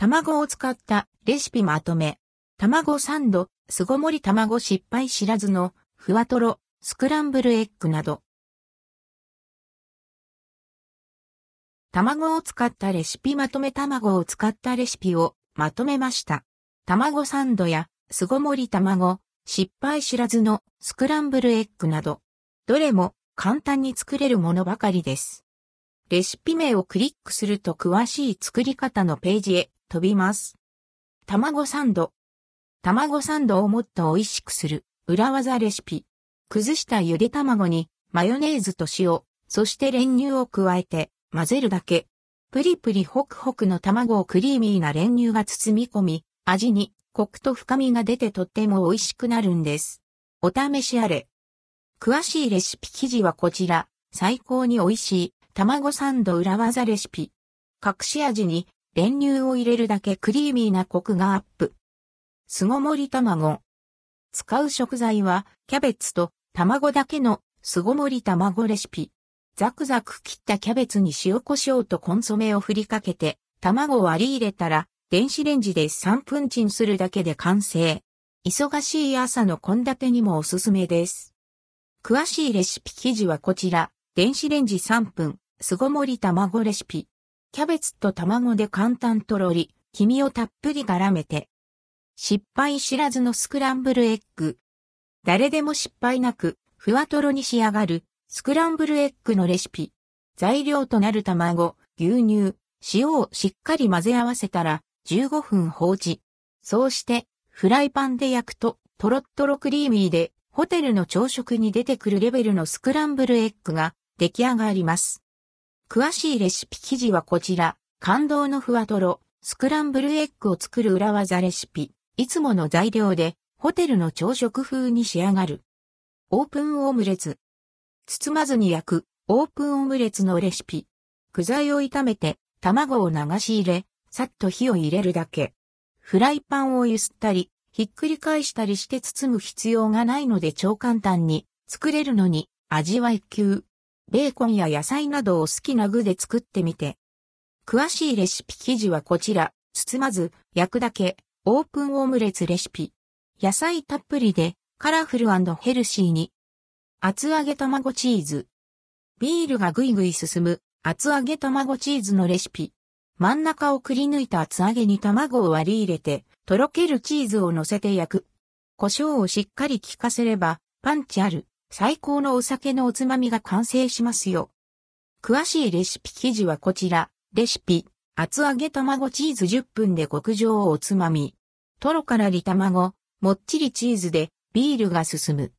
卵を使ったレシピまとめ。卵サンド、巣ごもり卵失敗知らずのふわとろ、スクランブルエッグなど。卵を使ったレシピまとめ卵を使ったレシピをまとめました。卵サンドや巣ごもり卵、失敗知らずのスクランブルエッグなど、どれも簡単に作れるものばかりです。レシピ名をクリックすると詳しい作り方のページへ飛びます。卵サンド。卵サンドをもっと美味しくする裏技レシピ。崩したゆで卵にマヨネーズと塩、そして練乳を加えて混ぜるだけ。プリプリホクホクの卵をクリーミーな練乳が包み込み、味にコクと深みが出てとっても美味しくなるんです。お試しあれ。詳しいレシピ記事はこちら。最高に美味しい卵サンド裏技レシピ。隠し味に練乳を入れるだけクリーミーなコクがアップ。巣ごもり卵。使う食材はキャベツと卵だけの巣ごもり卵レシピ。ザクザク切ったキャベツに塩コショウとコンソメを振りかけて、卵を割り入れたら、電子レンジで3分チンするだけで完成。忙しい朝の献立にもおすすめです。詳しいレシピ記事はこちら、電子レンジ3分、巣ごもり卵レシピ。キャベツと卵で簡単とろり、黄身をたっぷり絡めて。失敗知らずのスクランブルエッグ。誰でも失敗なく、ふわとろに仕上がる、スクランブルエッグのレシピ。材料となる卵、牛乳、塩をしっかり混ぜ合わせたら15分放置。そうしてフライパンで焼くとトロットロクリーミーでホテルの朝食に出てくるレベルのスクランブルエッグが出来上がります。詳しいレシピ記事はこちら。感動のふわとろ、スクランブルエッグを作る裏技レシピ。いつもの材料でホテルの朝食風に仕上がる。オープンオムレツ。包まずに焼くオープンオムレツのレシピ。具材を炒めて卵を流し入れ、さっと火を入れるだけ。フライパンを揺すったり、ひっくり返したりして包む必要がないので超簡単に作れるのに味は一級。ベーコンや野菜などを好きな具で作ってみて。詳しいレシピ記事はこちら。包まず焼くだけオープンオムレツレシピ。野菜たっぷりでカラフルヘルシーに厚揚げ卵チーズ。ビールがぐいぐい進む厚揚げ卵チーズのレシピ。真ん中をくり抜いた厚揚げに卵を割り入れて、とろけるチーズを乗せて焼く。胡椒をしっかり効かせれば、パンチある、最高のお酒のおつまみが完成しますよ。詳しいレシピ記事はこちら。レシピ、厚揚げ卵チーズ10分で極上おつまみ。トロからり卵、もっちりチーズでビールが進む。